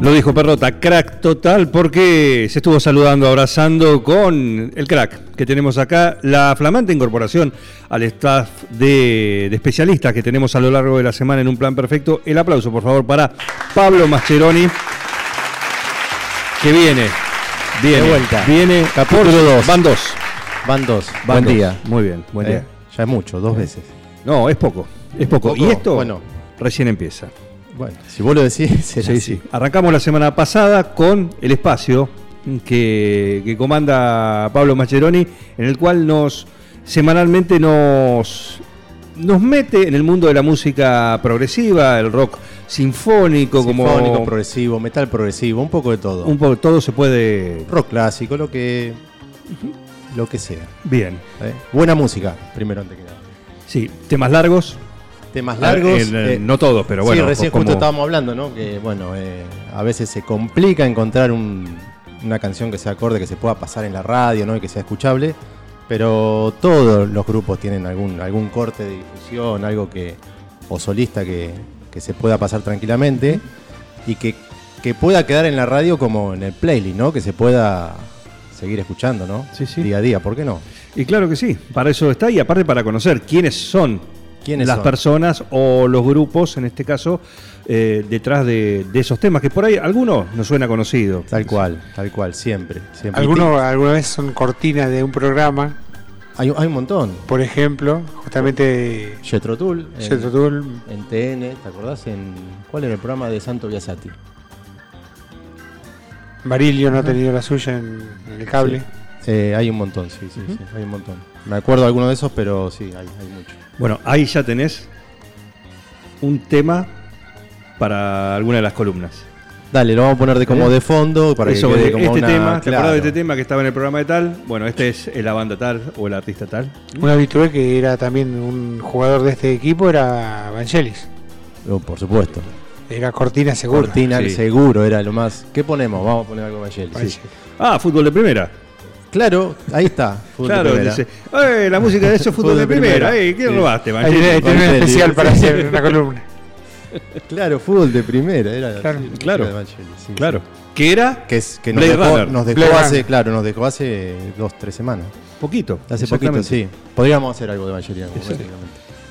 Lo dijo Perrota, crack total, porque se estuvo saludando, abrazando con el crack que tenemos acá, la flamante incorporación al staff de, de especialistas que tenemos a lo largo de la semana en un plan perfecto. El aplauso, por favor, para Pablo Mascheroni, que viene, viene, De vuelta. viene, Capítulo por- dos. Van dos. Van dos. Van Buen dos. día. Muy bien, buen Eh, día. ya es mucho, dos veces. No, es poco, es poco. ¿Poco? Y esto Bueno. recién empieza. Bueno, si vos lo decís, será Sí, así. sí. Arrancamos la semana pasada con el espacio que, que comanda Pablo Mascheroni, en el cual nos semanalmente nos, nos mete en el mundo de la música progresiva, el rock sinfónico, Sinfónico, como progresivo, metal progresivo, un poco de todo. un poco todo se puede Rock clásico, lo que lo que sea. bien. ¿eh? Buena música, primero antes que nada. Sí, temas largos, Temas largos. Eh, eh, no todos, pero bueno. sí, recién justo estábamos hablando, ¿no? Que bueno, eh, a veces se complica encontrar un- una canción que sea acorde, que se pueda pasar en la radio, ¿no? Y que sea escuchable. Pero todos los grupos tienen algún, algún corte de difusión, algo que. o solista que, que se pueda pasar tranquilamente. Y que, que pueda quedar en la radio como en el playlist, ¿no? Que se pueda seguir escuchando, ¿no? Sí, sí. Día a día, ¿por qué no? Y claro que sí, para eso está y aparte para conocer quiénes son ¿Quiénes las son? personas o los grupos, en este caso, eh, detrás de, de esos temas, que por ahí algunos nos suena conocido. Tal cual, tal cual, siempre. siempre. Algunos alguna vez son cortinas de un programa, Hay, hay un montón. por ejemplo, justamente Jetro Tull. en- En TN, ¿te acordás? En, ¿Cuál era el programa de Santo Biasati? Marilio no ha tenido la suya en, en el cable. Eh, hay un montón, sí, sí, sí, hay un montón. Me acuerdo de alguno de esos, pero sí, hay, hay mucho. Bueno, ahí ya tenés un tema para alguna de las columnas. Dale, lo vamos a poner de como ¿Eh? de fondo para Eso, que quede de como este una- tema, ¿te claro. de este tema que estaba en el programa de tal? Bueno, este es la banda tal o el artista tal. Un habitué que era también un jugador de este equipo era Vangelis. Oh, por supuesto. Era cortina seguro. Cortina, Sí. seguro, era lo más. ¿Qué ponemos? Vamos a poner algo de Vangelis, sí. Vangelis. Ah, fútbol de primera. Claro, ahí está. fútbol de claro, primera. dice, "Eh, la música de eso es fútbol de primera. Eh, ¿Qué Sí. robaste, Ahí tiene ahí tiene un especial para hacer una columna. Claro, fútbol de primera. Era Claro, sí, claro. era de Vangelis, sí, Claro. sí. Que era Que, es, que nos dejó, nos dejó hace, claro, nos dejó hace dos, tres semanas. poquito. Hace poquito, sí. Podríamos hacer algo de.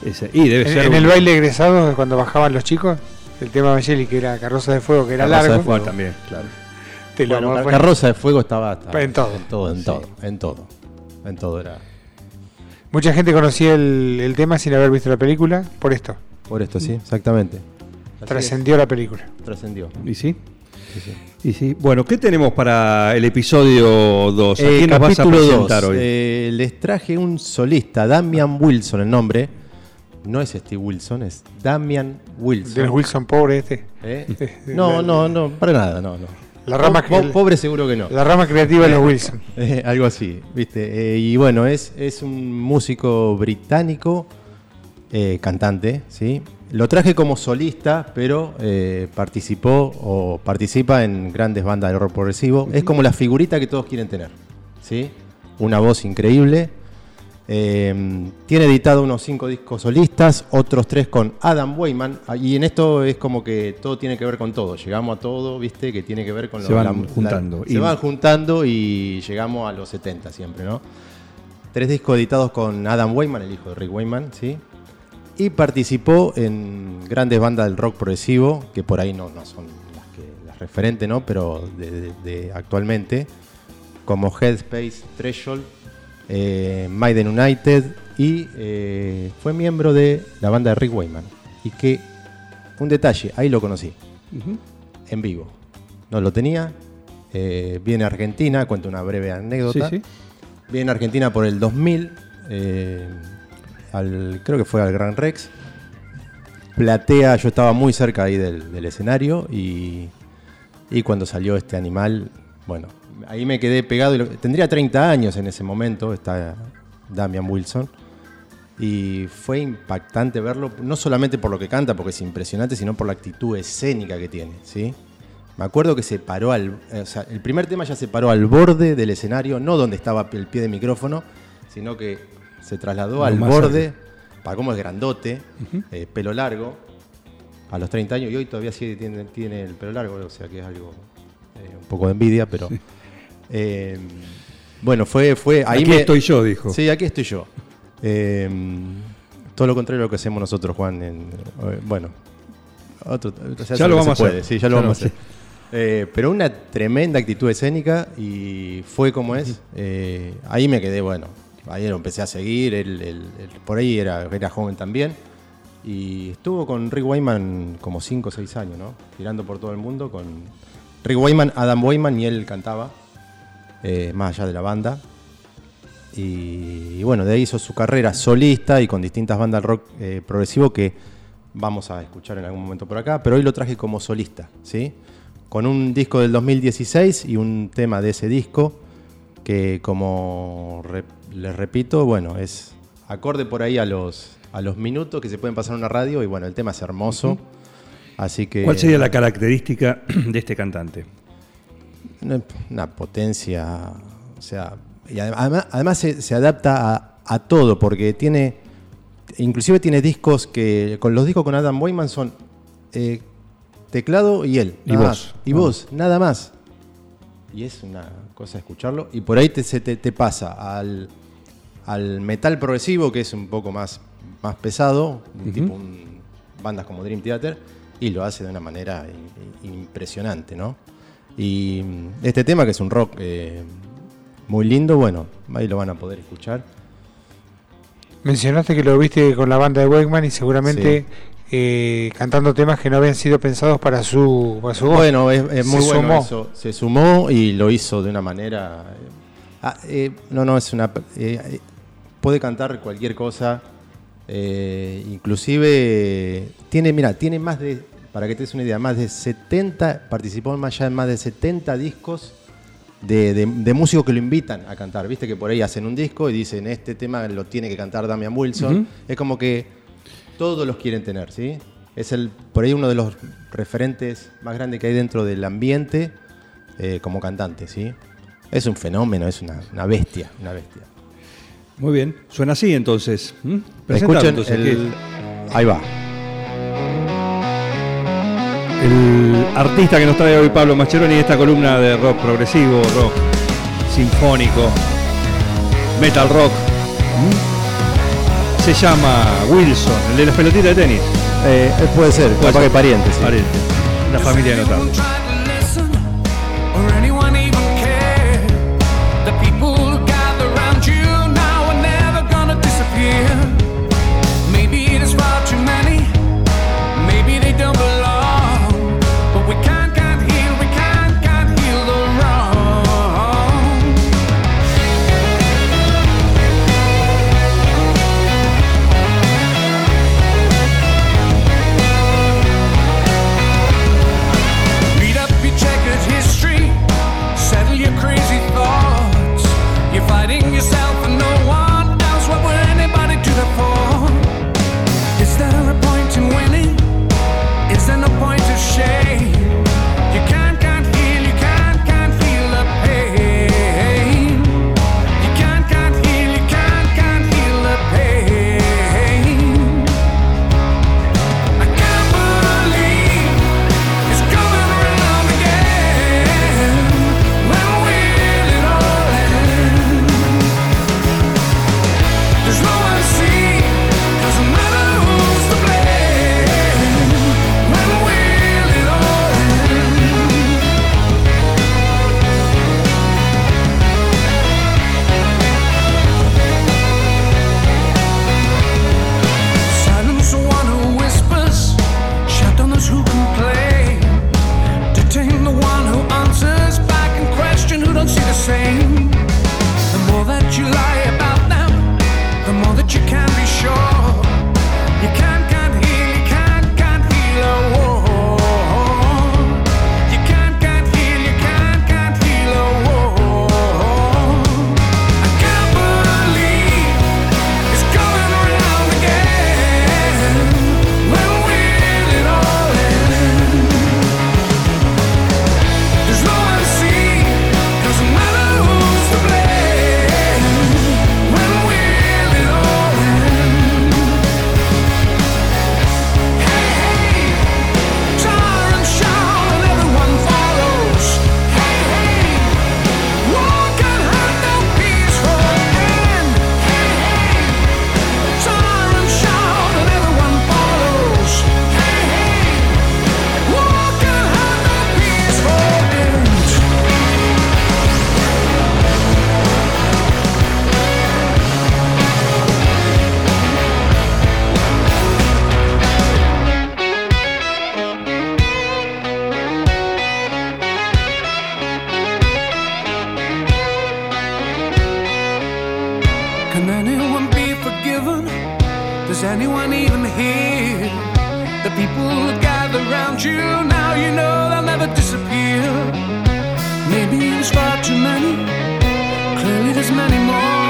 Ese- y debe En, ser en un- el baile egresado, cuando bajaban los chicos, el tema de Vangelis, que era Carroza de Fuego, que era Carroza de largo, Fuego. Bueno, también, claro. Te lo Bueno, bueno, Car- Carroza de Fuego estaba, estaba- En todo. En todo, en Sí. todo, en todo. En todo era. Mucha gente conocía el, el tema sin haber visto la película por esto. Por esto, sí, exactamente. Trascendió la película. Trascendió. ¿Y sí? sí, sí. Y sí. Bueno, ¿qué tenemos para el episodio 2? ¿A Eh, nos vas a capítulo presentar dos, hoy? eh, les traje un solista, Damian Wilson, el nombre. No es Steve Wilson, es Damian Wilson. Del Wilson pobre este. ¿Eh? No, no, no, para nada, no, no. La rama, Po- po- pobre seguro que no. la rama creativa de los Wilson. Eh, algo así, ¿viste? Eh, y bueno, es, es un músico británico, eh, cantante, ¿sí? Lo traje como solista, pero eh, participó o participa en grandes bandas de rock progresivo. Es como la figurita que todos quieren tener, ¿sí? Una voz increíble. Eh, tiene editado unos cinco discos solistas, otros tres con Adam Wayman. Ah, Y en esto es como que todo tiene que ver con todo. Llegamos a todo, ¿viste? Que tiene que ver con Se van juntando. se van juntando y llegamos a los 70 siempre, ¿no? Tres discos editados con Adam Wayman, el hijo de Rick Wayman, ¿sí? Y participó en grandes bandas del rock progresivo, que por ahí no, no son las, que, las referentes, ¿no? Pero de, de- de actualmente, como Headspace, Threshold, eh, Maiden United y eh, fue miembro de la banda de Rick Wayman. Y que, un detalle, ahí lo conocí, en vivo. No lo tenía, eh, viene a Argentina, cuento una breve anécdota. sí. Viene a Argentina por el 2000, eh, al, creo que fue al Gran Rex. Platea, yo estaba muy cerca ahí del, del escenario y, y cuando salió este animal, bueno, ahí me quedé pegado. y lo- tendría 30 años en ese momento, está Damian Wilson. Y fue impactante verlo, no solamente por lo que canta, porque es impresionante, sino por la actitud escénica que tiene, ¿sí? Me acuerdo que se paró al. O sea, el primer tema ya se paró al borde del escenario, no donde estaba el pie de micrófono, sino que se trasladó al borde, para cómo es grandote, eh, pelo largo, a los 30 años, y hoy todavía sigue, tiene, tiene el pelo largo, o sea que es algo. eh, un poco de envidia, pero. Eh, bueno, fue. fue ahí Aquí me- estoy yo, dijo. Sí, aquí estoy yo. Eh, todo lo contrario a lo que hacemos nosotros, Juan. en- eh, bueno, otro, Ya lo vamos a hacer. Sí, ya lo Ya vamos a hacer. Eh, pero una tremenda actitud escénica y fue como es. Eh, ahí me quedé, bueno, ahí lo empecé a seguir. Él, él- él por ahí era, era joven también. Y estuvo con Rick Wyman como 5 o 6 años, ¿no? Girando por todo el mundo con Rick Wyman, Adam Wyman y él cantaba, eh, más allá de la banda. Y, y bueno, de ahí hizo su carrera solista y con distintas bandas rock eh, progresivo que vamos a escuchar en algún momento por acá, pero hoy lo traje como solista, ¿sí? Con un disco del 2016 y un tema de ese disco que como re- les repito, bueno, es acorde por ahí a los, a los minutos que se pueden pasar en una radio y bueno, el tema es hermoso. Así que ¿Cuál sería la característica de este cantante? Una, potencia, o sea, y adem- además, además se, se adapta a, a todo, porque tiene, inclusive tiene discos que, con los discos con Adam Wyman son eh, teclado y él, Y más. y Ah. voz, nada más. Y es una cosa escucharlo, y por ahí te, se te, te pasa al, al metal progresivo, que es un poco más, más pesado, tipo un- bandas como Dream Theater, y lo hace de una manera impresionante, ¿no? Y mm, este tema, que es un rock eh, muy lindo, bueno, ahí lo van a poder escuchar. Mencionaste que lo viste con la banda de Wegman y seguramente eh, cantando temas que no habían sido pensados para su, para su voz. Bueno, es, es muy Se bueno sumó. eso. Se sumó y lo hizo de una manera. eh, ah, eh, no, no, es una. puede cantar cualquier cosa. inclusive tiene, mira, tiene más de, para que te des una idea, más de 70, participó en más allá de más de 70 discos de, de- de músicos que lo invitan a cantar. Viste que por ahí hacen un disco y dicen, este tema lo tiene que cantar Damian Wilson. Es como que todos los quieren tener, ¿sí? Es el, por ahí uno de los referentes más grandes que hay dentro del ambiente eh, como cantante, ¿sí? Es un fenómeno, es una, una bestia, una bestia. Muy bien, suena así entonces. ¿Mm? Escuchen entonces, el... Ahí va. El artista que nos trae hoy Pablo Mascheroni en esta columna de rock progresivo, rock sinfónico, metal rock. ¿Mm? Se llama Wilson, el de las pelotitas de tenis. Eh, puede ser, Puede capaz ser. que pariente, sí. Pariente. Una familia de Can anyone be forgiven? Does anyone even hear? The people who gather around you now, you know they'll never disappear. Maybe it's far too many. Clearly, there's many more.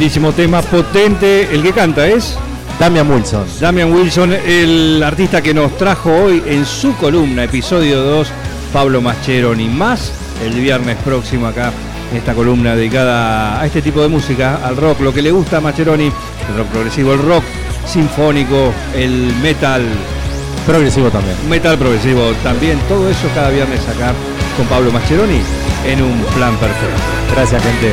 Lindísimo tema, potente. El que canta es Damian Wilson. Damian Wilson, el artista que nos trajo hoy en su columna, episodio 2, Pablo Mascheroni. Más el viernes próximo acá, en esta columna dedicada a este tipo de música, al rock, lo que le gusta a Mascheroni, el rock progresivo, el rock sinfónico, el metal, Progresivo también. metal progresivo también, todo eso cada viernes acá con Pablo Mascheroni en un plan perfecto. Gracias, gente.